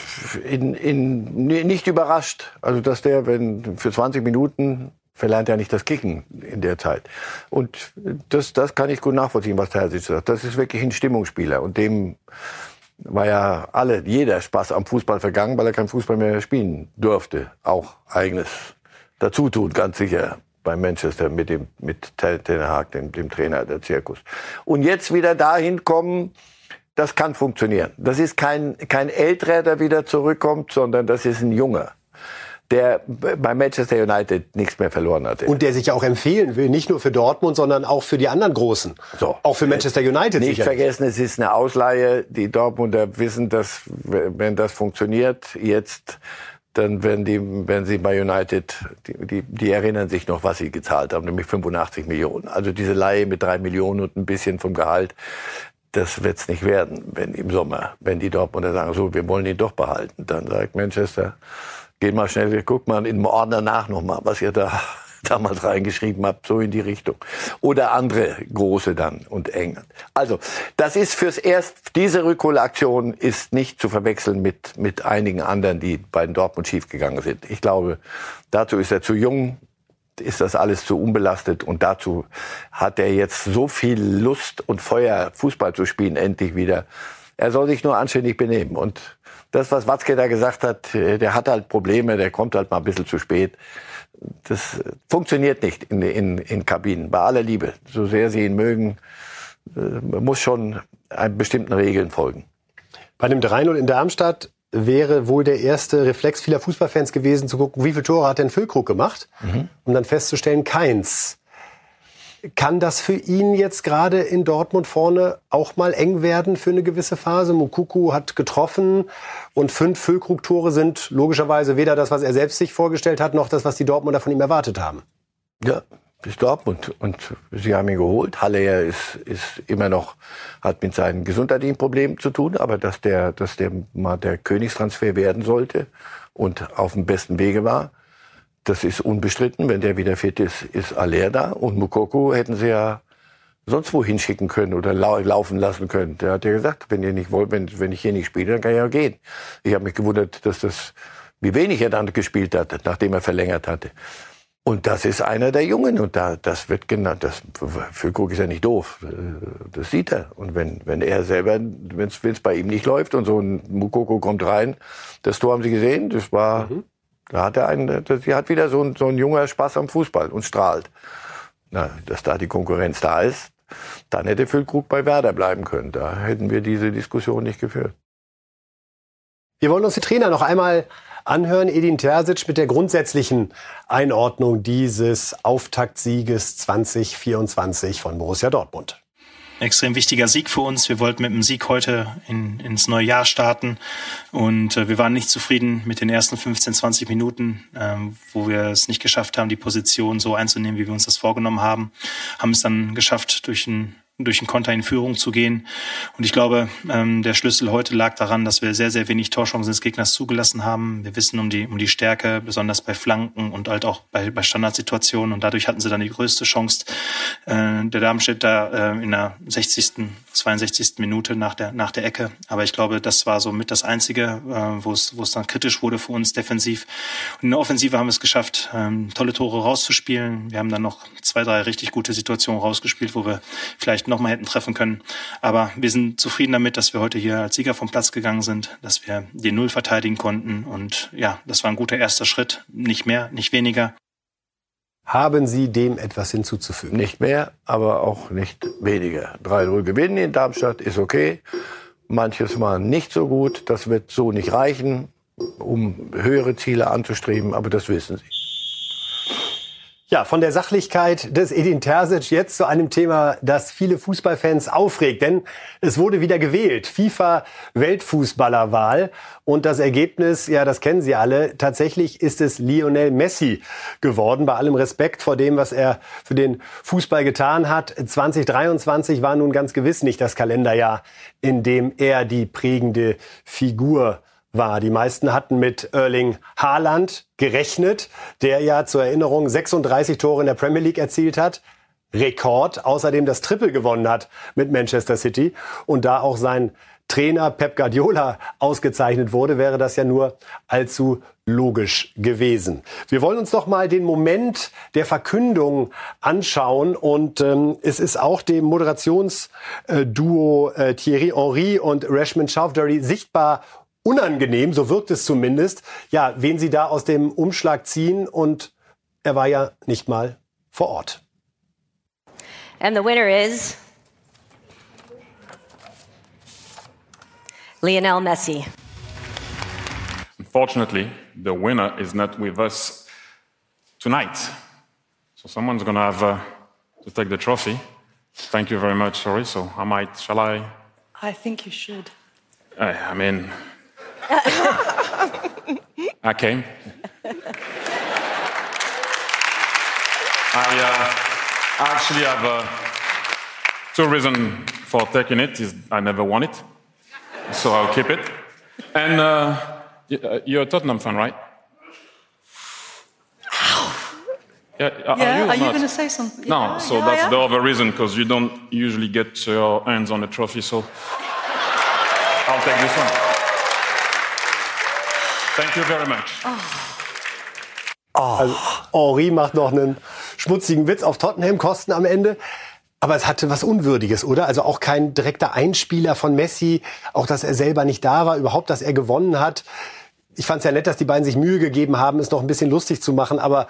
in, in, nicht überrascht. Also dass der, wenn für 20 Minuten verlernt er nicht das Kicken in der Zeit. Und das, das kann ich gut nachvollziehen, was der Herr sich sagt. Das ist wirklich ein Stimmungsspieler. Und dem war ja alle, jeder Spaß am Fußball vergangen, weil er kein Fußball mehr spielen durfte. Auch eigenes dazu tun, ganz sicher bei Manchester mit dem mit Ten Hag, dem, dem Trainer der Zirkus. Und jetzt wieder dahin kommen, das kann funktionieren. Das ist kein kein älterer, der wieder zurückkommt, sondern das ist ein junger der bei Manchester United nichts mehr verloren hatte. Und der sich ja auch empfehlen will, nicht nur für Dortmund, sondern auch für die anderen Großen. So. Auch für Manchester United. Nicht sicherlich. vergessen, es ist eine Ausleihe. Die Dortmunder wissen, dass wenn das funktioniert, jetzt dann werden die, werden sie bei United, die, die, die erinnern sich noch, was sie gezahlt haben, nämlich 85 Millionen. Also diese Leihe mit drei Millionen und ein bisschen vom Gehalt, das wird's nicht werden, wenn im Sommer, wenn die Dortmunder sagen, so, wir wollen ihn doch behalten. Dann sagt Manchester, geht mal schnell, guckt mal in den Ordner nach nochmal, was ihr da damals reingeschrieben habe, so in die Richtung. Oder andere große dann und England. Also, das ist fürs Erst, diese Rückholaktion ist nicht zu verwechseln mit, mit einigen anderen, die bei Dortmund schiefgegangen sind. Ich glaube, dazu ist er zu jung, ist das alles zu unbelastet und dazu hat er jetzt so viel Lust und Feuer, Fußball zu spielen, endlich wieder. Er soll sich nur anständig benehmen und das, was Watzke da gesagt hat, der hat halt Probleme, der kommt halt mal ein bisschen zu spät das funktioniert nicht in, in, in Kabinen, bei aller Liebe. So sehr sie ihn mögen, man äh, muss schon bestimmten Regeln folgen. Bei dem 3-0 in Darmstadt wäre wohl der erste Reflex vieler Fußballfans gewesen, zu gucken, wie viele Tore hat denn Füllkrug gemacht, mhm. um dann festzustellen, keins. Kann das für ihn jetzt gerade in Dortmund vorne auch mal eng werden für eine gewisse Phase? Mukuku hat getroffen und fünf Füllkrug-Tore sind logischerweise weder das, was er selbst sich vorgestellt hat, noch das, was die Dortmunder von ihm erwartet haben. Ja, bis Dortmund. Und sie haben ihn geholt. Haller ist, ist immer noch, hat mit seinen gesundheitlichen Problemen zu tun, aber dass der, dass der mal der Königstransfer werden sollte und auf dem besten Wege war, das ist unbestritten. Wenn der wieder fit ist, ist Aller da. Und Mukoko hätten sie ja sonst wo hinschicken können oder lau laufen lassen können. Der hat ja gesagt, wenn ihr nicht wollt, wenn, wenn ich hier nicht spiele, dann kann ich ja gehen. Ich habe mich gewundert, dass das, wie wenig er dann gespielt hat, nachdem er verlängert hatte. Und das ist einer der Jungen und da, das wird genannt, das, für Krug ist ja nicht doof, das sieht er. Und wenn, wenn er selber, wenn es bei ihm nicht läuft und so ein Mukoko kommt rein, das Tor haben Sie gesehen, das war, mhm. Da hat er einen, das, hat wieder so ein, so ein junger Spaß am Fußball und strahlt. Na, dass da die Konkurrenz da ist, dann hätte Füllkrug bei Werder bleiben können. Da hätten wir diese Diskussion nicht geführt. Wir wollen uns die Trainer noch einmal anhören. Edin Terzic mit der grundsätzlichen Einordnung dieses Auftaktsieges 2024 von Borussia Dortmund extrem wichtiger Sieg für uns. Wir wollten mit dem Sieg heute in, ins neue Jahr starten und äh, wir waren nicht zufrieden mit den ersten 15, 20 Minuten, ähm, wo wir es nicht geschafft haben, die Position so einzunehmen, wie wir uns das vorgenommen haben. Haben es dann geschafft, durch ein durch den Konter in Führung zu gehen. Und ich glaube, ähm, der Schlüssel heute lag daran, dass wir sehr, sehr wenig Torchancen des Gegners zugelassen haben. Wir wissen um die, um die Stärke, besonders bei Flanken und halt auch bei, bei Standardsituationen. Und dadurch hatten sie dann die größte Chance. Äh, der Darmstädter äh, in der 60., 62. Minute nach der, nach der Ecke. Aber ich glaube, das war so mit das Einzige, äh, wo es, wo es dann kritisch wurde für uns defensiv. Und in der Offensive haben wir es geschafft, ähm, tolle Tore rauszuspielen. Wir haben dann noch zwei, drei richtig gute Situationen rausgespielt, wo wir vielleicht vielleicht nochmal hätten treffen können. Aber wir sind zufrieden damit, dass wir heute hier als Sieger vom Platz gegangen sind, dass wir die Null verteidigen konnten. Und ja, das war ein guter erster Schritt. Nicht mehr, nicht weniger. Haben Sie dem etwas hinzuzufügen? Nicht mehr, aber auch nicht weniger. 3-0 gewinnen in Darmstadt ist okay. Manches Mal nicht so gut. Das wird so nicht reichen, um höhere Ziele anzustreben, aber das wissen Sie. Ja, von der Sachlichkeit des Edin Terzic jetzt zu einem Thema, das viele Fußballfans aufregt. Denn es wurde wieder gewählt. FIFA-Weltfußballerwahl. Und das Ergebnis, ja, das kennen Sie alle. Tatsächlich ist es Lionel Messi geworden. Bei allem Respekt vor dem, was er für den Fußball getan hat. 2023 war nun ganz gewiss nicht das Kalenderjahr, in dem er die prägende Figur war. Die meisten hatten mit Erling Haaland gerechnet, der ja zur Erinnerung 36 Tore in der Premier League erzielt hat. Rekord, außerdem das Triple gewonnen hat mit Manchester City und da auch sein Trainer Pep Guardiola ausgezeichnet wurde, wäre das ja nur allzu logisch gewesen. Wir wollen uns noch mal den Moment der Verkündung anschauen und ähm, es ist auch dem Moderationsduo äh, Thierry Henry und Rashman Chowdhury sichtbar unangenehm, so wirkt es zumindest, ja, wen sie da aus dem Umschlag ziehen und er war ja nicht mal vor Ort. And the winner is Lionel Messi. Unfortunately, the winner is not with us tonight. So someone's going to have uh, to take the trophy. Thank you very much, sorry. So I might, shall I? I think you should. I, I mean, I came. I uh, actually have uh, two reasons for taking it. Is I never won it, so I'll keep it. And uh, uh you're a Tottenham fan, right? Yeah, are yeah, you, are you going to say something? No, yeah, so yeah, that's the other reason because you don't usually get your hands on a trophy. So I'll take this one. Thank you very much. Oh. Also, Henri macht noch einen schmutzigen Witz auf Tottenham-Kosten am Ende. Aber es hatte was Unwürdiges, oder? Also auch kein direkter Einspieler von Messi, auch dass er selber nicht da war, überhaupt, dass er gewonnen hat. Ich fand es ja nett, dass die beiden sich Mühe gegeben haben, es noch ein bisschen lustig zu machen, aber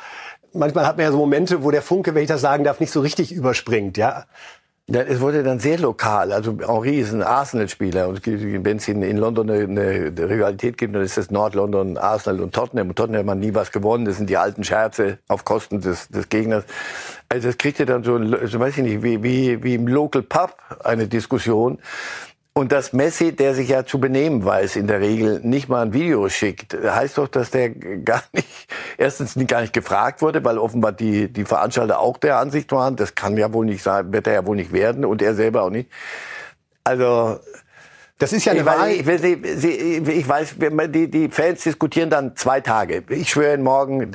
manchmal hat man ja so Momente, wo der Funke, wenn ich das sagen darf, nicht so richtig überspringt, ja? Ja, es wurde dann sehr lokal. Also Henri ist ein Arsenal-Spieler. Und wenn es in, London eine, eine Rivalität gibt, dann ist es Nord-London, Arsenal und Tottenham. Und Tottenham hat nie was gewonnen. Das sind die alten Scherze auf Kosten des, des Gegners. Also das kriegt ihr dann so, so weiß ich nicht, wie, wie, wie im Local Pub eine Diskussion. Und dass Messi, der sich ja zu benehmen weiß, in der Regel nicht mal ein Video schickt, heißt doch, dass der gar nicht, erstens gar nicht gefragt wurde, weil offenbar die, die Veranstalter auch der Ansicht waren, das kann ja wohl nicht sein, wird er ja wohl nicht werden und er selber auch nicht. Also, das ist ja eine ich Wahl. Weiß, ich, ich, ich weiß, die, die Fans diskutieren dann zwei Tage. Ich schwöre, morgen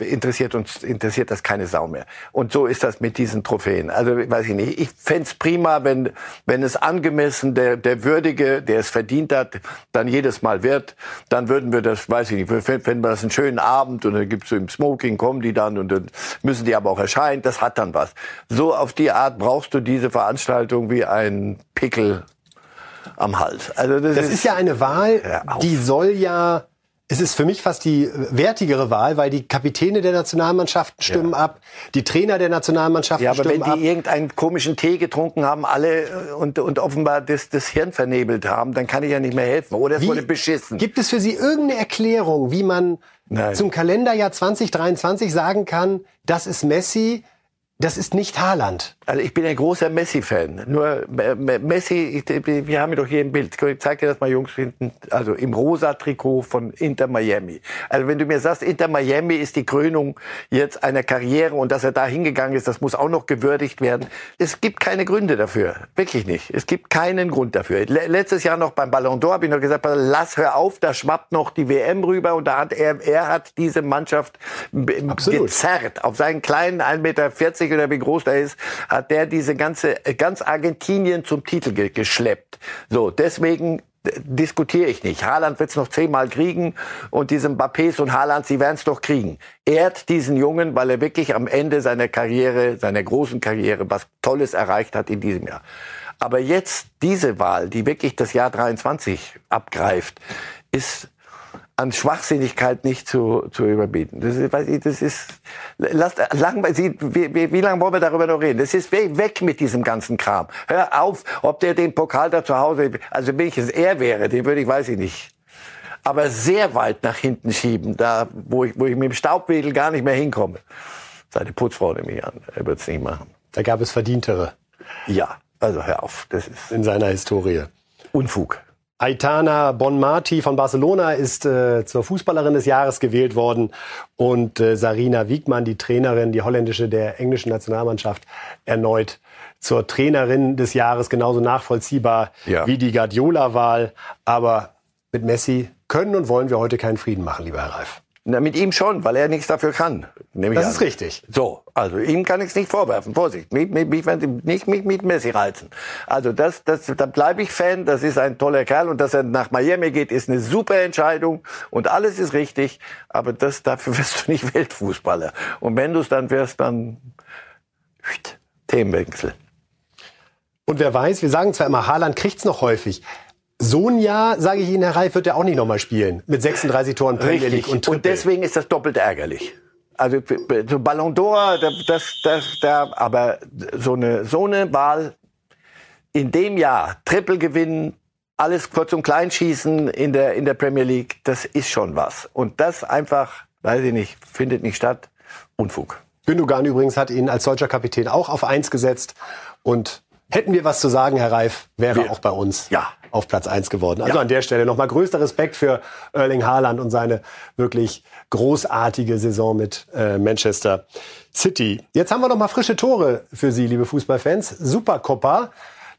interessiert uns interessiert das keine Sau mehr. Und so ist das mit diesen Trophäen. Also weiß ich nicht. Ich fände prima, wenn wenn es angemessen der der würdige, der es verdient hat, dann jedes Mal wird. Dann würden wir das, weiß ich nicht, fänden wir das einen schönen Abend und dann gibt's so im Smoking kommen die dann und dann müssen die aber auch erscheinen. Das hat dann was. So auf die Art brauchst du diese Veranstaltung wie ein Pickel am Hals. Also das, das ist, ist, ja eine Wahl, die soll ja es ist für mich fast die wertigere Wahl, weil die Kapitäne der Nationalmannschaften stimmen ja. ab, die Trainer der Nationalmannschaften stimmen ab. Ja, aber wenn die ab. irgendeinen komischen Tee getrunken haben, alle äh, und, und offenbar das, das Hirn vernebelt haben, dann kann ich ja nicht mehr helfen. Oder es wurde beschissen. Gibt es für Sie irgendeine Erklärung, wie man Nein. zum Kalenderjahr 2023 sagen kann, das ist Messi, das ist nicht Haaland. Also ich bin ein großer Messi-Fan. Nur Messi, wir haben ihn doch hier im Bild. Ich zeig dir das mal, Jungs, hinten. Also im rosa Trikot von Inter Miami. Also wenn du mir sagst, Inter Miami ist die Krönung jetzt einer Karriere und dass er da hingegangen ist, das muss auch noch gewürdigt werden. Es gibt keine Gründe dafür. Wirklich nicht. Es gibt keinen Grund dafür. Letztes Jahr noch beim Ballon d'Or habe ich noch gesagt, lass hör auf, da schwappt noch die WM rüber und da hat er, er hat diese Mannschaft Absolut. gezerrt auf seinen kleinen 1,40 Meter oder wie groß der ist, hat der diese ganze, ganz Argentinien zum Titel ge geschleppt. So, deswegen diskutiere ich nicht. Haaland wird es noch zehnmal kriegen und diese Mbappés und Haaland, sie werden es doch kriegen. Ehrt diesen Jungen, weil er wirklich am Ende seiner Karriere, seiner großen Karriere, was Tolles erreicht hat in diesem Jahr. Aber jetzt diese Wahl, die wirklich das Jahr 23 abgreift, ist an Schwachsinnigkeit nicht zu, zu überbieten. Das ist, weiß ich, das ist, lasst, lang, wie, wie, wie lange wollen wir darüber noch reden? Das ist weg mit diesem ganzen Kram. Hör auf, ob der den Pokal da zu Hause, also wenn ich es er wäre, den würde ich, weiß ich nicht. Aber sehr weit nach hinten schieben, da, wo ich, wo ich mit dem Staubwedel gar nicht mehr hinkomme. Seine Putzfrau nehme ich an. Er wird es nicht machen. Da gab es Verdientere. Ja, also hör auf. Das ist. In seiner Historie. Unfug. Aitana Bonmati von Barcelona ist äh, zur Fußballerin des Jahres gewählt worden und äh, Sarina Wiegmann, die Trainerin, die holländische der englischen Nationalmannschaft, erneut zur Trainerin des Jahres, genauso nachvollziehbar ja. wie die Guardiola-Wahl. Aber mit Messi können und wollen wir heute keinen Frieden machen, lieber Herr Reif. Na, mit ihm schon, weil er nichts dafür kann. Das ist richtig. So, also ihm kann ich es nicht vorwerfen. Vorsicht, mich, mich, mich, nicht mich mit Messi reizen. Also das, das, da bleibe ich Fan. Das ist ein toller Kerl und dass er nach Miami geht, ist eine super Entscheidung und alles ist richtig. Aber das dafür wirst du nicht Weltfußballer. Und wenn du es dann wirst, dann Themenwechsel. Und wer weiß, wir sagen zwar immer, Haaland kriegt's noch häufig. So ein Jahr, sage ich Ihnen, Herr Reif, wird er auch nicht nochmal spielen. Mit 36 Toren Premier League und Triple. Und deswegen ist das doppelt ärgerlich. Also so Ballon d'Or, das, das, da, aber so eine, so eine Wahl in dem Jahr, Triple gewinnen, alles kurz und klein schießen in der, in der Premier League, das ist schon was. Und das einfach, weiß ich nicht, findet nicht statt. Unfug. Gündogan übrigens hat ihn als deutscher Kapitän auch auf eins gesetzt. Und hätten wir was zu sagen, Herr Reif, wäre wir, auch bei uns. Ja, auf Platz eins geworden. Also ja. an der Stelle nochmal größter Respekt für Erling Haaland und seine wirklich großartige Saison mit äh, Manchester City. Jetzt haben wir noch mal frische Tore für Sie, liebe Fußballfans. Supercopa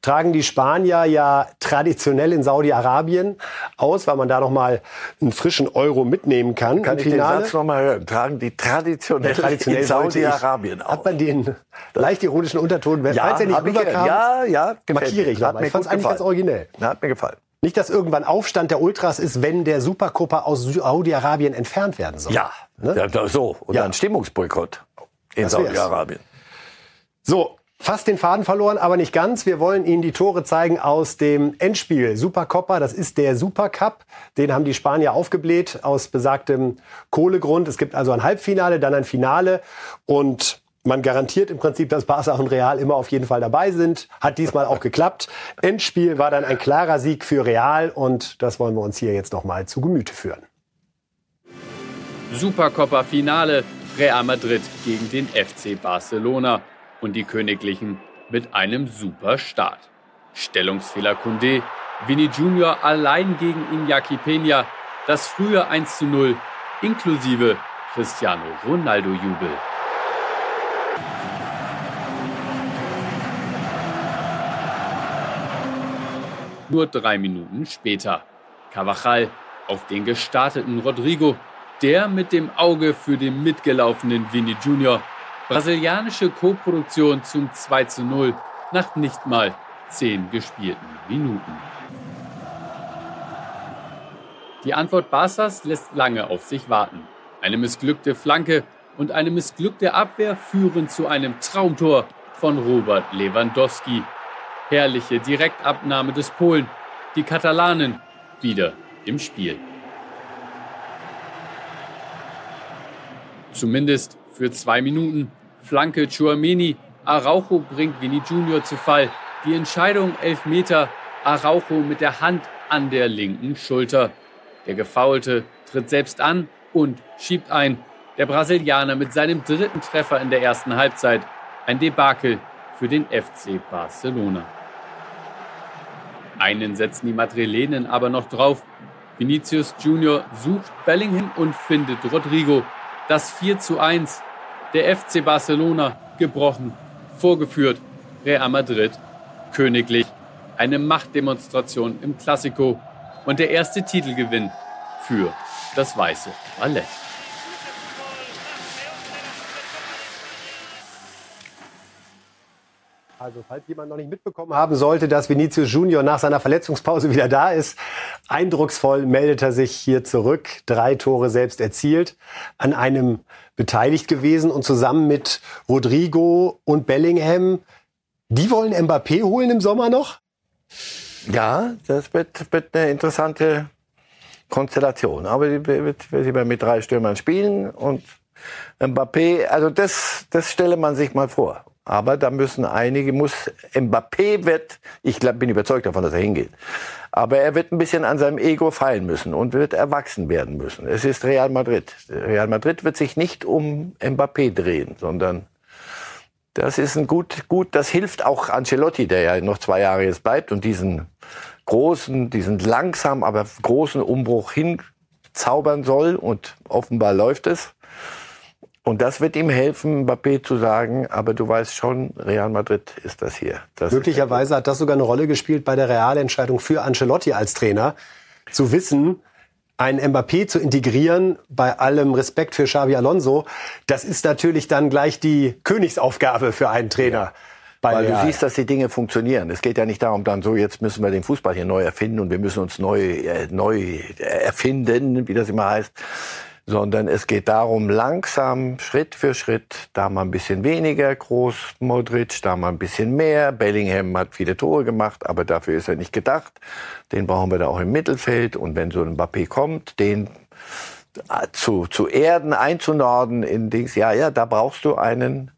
tragen die Spanier ja traditionell in Saudi-Arabien aus, weil man da noch mal einen frischen Euro mitnehmen kann. Kann ich Finale. den Satz noch mal hören? Tragen die traditionell, traditionell in Saudi-Arabien aus. Hat man den leicht ironischen Unterton, ja, falls er nicht rüberkam, ja, ja, markiere ich. Mir ich fand es eigentlich ganz originell. Hat mir gefallen. Nicht, dass irgendwann Aufstand der Ultras ist, wenn der Supercopa aus Saudi-Arabien entfernt werden soll. Ja, ne? ja so. Oder ja. ein Stimmungsboykott in Saudi-Arabien. So, fast den Faden verloren, aber nicht ganz. Wir wollen Ihnen die Tore zeigen aus dem Endspiel Supercopa. Das ist der Supercup. Den haben die Spanier aufgebläht aus besagtem Kohlegrund. Es gibt also ein Halbfinale, dann ein Finale. Und man garantiert im Prinzip, dass Barca und Real immer auf jeden Fall dabei sind. Hat diesmal auch geklappt. Endspiel war dann ein klarer Sieg für Real und das wollen wir uns hier jetzt noch mal zu Gemüte führen. Supercopa-Finale Real Madrid gegen den FC Barcelona und die Königlichen mit einem super Start. Stellungsfehler Kunde, Vini Junior allein gegen Iñaki Peña, das frühe 1 zu 0 inklusive Cristiano Ronaldo Jubel. Nur drei Minuten später. Cavachal auf den gestarteten Rodrigo, der mit dem Auge für den mitgelaufenen Vini Junior. Brasilianische Koproduktion zum 2 zu 0 nach nicht mal zehn gespielten Minuten. Die Antwort Barças lässt lange auf sich warten. Eine missglückte Flanke und eine missglückte Abwehr führen zu einem Traumtor von Robert Lewandowski. Herrliche Direktabnahme des Polen. Die Katalanen wieder im Spiel. Zumindest für zwei Minuten. Flanke Chuameni. Araujo bringt Vini Junior zu Fall. Die Entscheidung Elfmeter. Araujo mit der Hand an der linken Schulter. Der Gefaulte tritt selbst an und schiebt ein. Der Brasilianer mit seinem dritten Treffer in der ersten Halbzeit. Ein Debakel für den FC Barcelona. Einen setzen die Madrilenen aber noch drauf. Vinicius Junior sucht Bellingham und findet Rodrigo. Das 4 zu 1. Der FC Barcelona gebrochen, vorgeführt. Real Madrid königlich. Eine Machtdemonstration im Klassiko und der erste Titelgewinn für das Weiße Ballett. Also, falls jemand noch nicht mitbekommen haben sollte, dass Vinicius Junior nach seiner Verletzungspause wieder da ist, eindrucksvoll meldet er sich hier zurück. Drei Tore selbst erzielt, an einem beteiligt gewesen und zusammen mit Rodrigo und Bellingham. Die wollen Mbappé holen im Sommer noch? Ja, das wird, wird eine interessante Konstellation. Aber sie mit drei Stürmern spielen und Mbappé, also das, das stelle man sich mal vor. Aber da müssen einige, muss, Mbappé wird, ich glaub, bin überzeugt davon, dass er hingeht. Aber er wird ein bisschen an seinem Ego fallen müssen und wird erwachsen werden müssen. Es ist Real Madrid. Real Madrid wird sich nicht um Mbappé drehen, sondern das ist ein gut, gut, das hilft auch Ancelotti, der ja noch zwei Jahre jetzt bleibt und diesen großen, diesen langsam, aber großen Umbruch hinzaubern soll und offenbar läuft es. Und das wird ihm helfen, Mbappé zu sagen, aber du weißt schon, Real Madrid ist das hier. Das Möglicherweise hat das sogar eine Rolle gespielt bei der Realentscheidung für Ancelotti als Trainer, zu wissen, einen Mbappé zu integrieren, bei allem Respekt für Xavi Alonso, das ist natürlich dann gleich die Königsaufgabe für einen Trainer. Ja. Weil du siehst, dass die Dinge funktionieren. Es geht ja nicht darum, dann so, jetzt müssen wir den Fußball hier neu erfinden und wir müssen uns neu, äh, neu erfinden, wie das immer heißt sondern es geht darum, langsam, Schritt für Schritt, da mal ein bisschen weniger groß, Modric, da mal ein bisschen mehr. Bellingham hat viele Tore gemacht, aber dafür ist er nicht gedacht. Den brauchen wir da auch im Mittelfeld. Und wenn so ein Mbappé kommt, den zu, zu erden, einzunorden in Dings, ja, ja, da brauchst du einen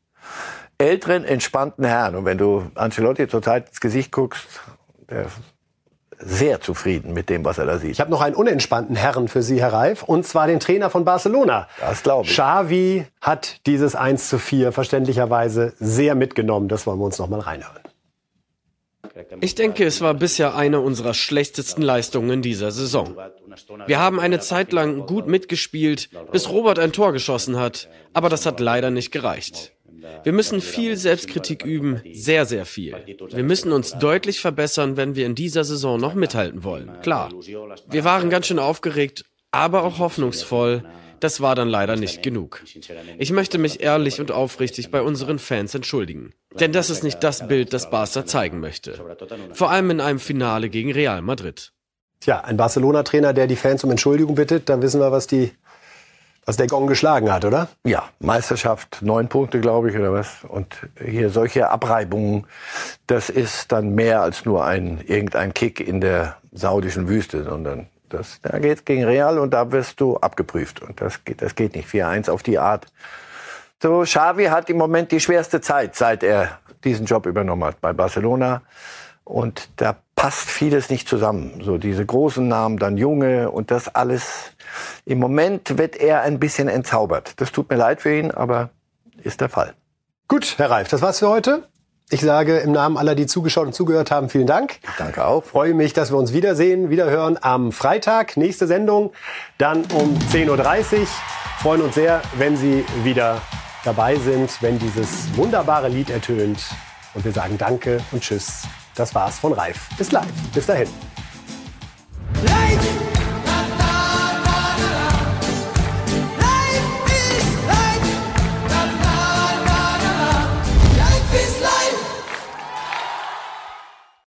älteren, entspannten Herrn. Und wenn du Ancelotti zurzeit ins Gesicht guckst, der sehr zufrieden mit dem, was er da sieht. Ich habe noch einen unentspannten Herrn für Sie, Herr Reif, und zwar den Trainer von Barcelona. Das glaube ich. Xavi hat dieses 1 zu 4 verständlicherweise sehr mitgenommen. Das wollen wir uns noch mal reinhören. Ich denke, es war bisher eine unserer schlechtesten Leistungen dieser Saison. Wir haben eine Zeit lang gut mitgespielt, bis Robert ein Tor geschossen hat, aber das hat leider nicht gereicht. Wir müssen viel Selbstkritik üben, sehr, sehr viel. Wir müssen uns deutlich verbessern, wenn wir in dieser Saison noch mithalten wollen. Klar. Wir waren ganz schön aufgeregt, aber auch hoffnungsvoll. Das war dann leider nicht genug. Ich möchte mich ehrlich und aufrichtig bei unseren Fans entschuldigen. Denn das ist nicht das Bild, das Barca zeigen möchte. Vor allem in einem Finale gegen Real Madrid. Tja, ein Barcelona-Trainer, der die Fans um Entschuldigung bittet, dann wissen wir, was die was der Gong geschlagen hat, oder? Ja, Meisterschaft, neun Punkte, glaube ich, oder was. Und hier solche Abreibungen, das ist dann mehr als nur ein irgendein Kick in der saudischen Wüste, sondern das, da geht's gegen Real und da wirst du abgeprüft. Und das geht, das geht nicht. 4-1 auf die Art. So, Xavi hat im Moment die schwerste Zeit, seit er diesen Job übernommen hat bei Barcelona. Und da passt vieles nicht zusammen. So diese großen Namen, dann junge und das alles. Im Moment wird er ein bisschen entzaubert. Das tut mir leid für ihn, aber ist der Fall. Gut, Herr Reif, das war's für heute. Ich sage im Namen aller, die zugeschaut und zugehört haben, vielen Dank. Danke auch. Freue mich, dass wir uns wiedersehen, wiederhören am Freitag. Nächste Sendung dann um 10.30 Uhr. Freuen uns sehr, wenn Sie wieder dabei sind, wenn dieses wunderbare Lied ertönt. Und wir sagen Danke und Tschüss. Das war's von Reif. Bis live. Bis dahin. Life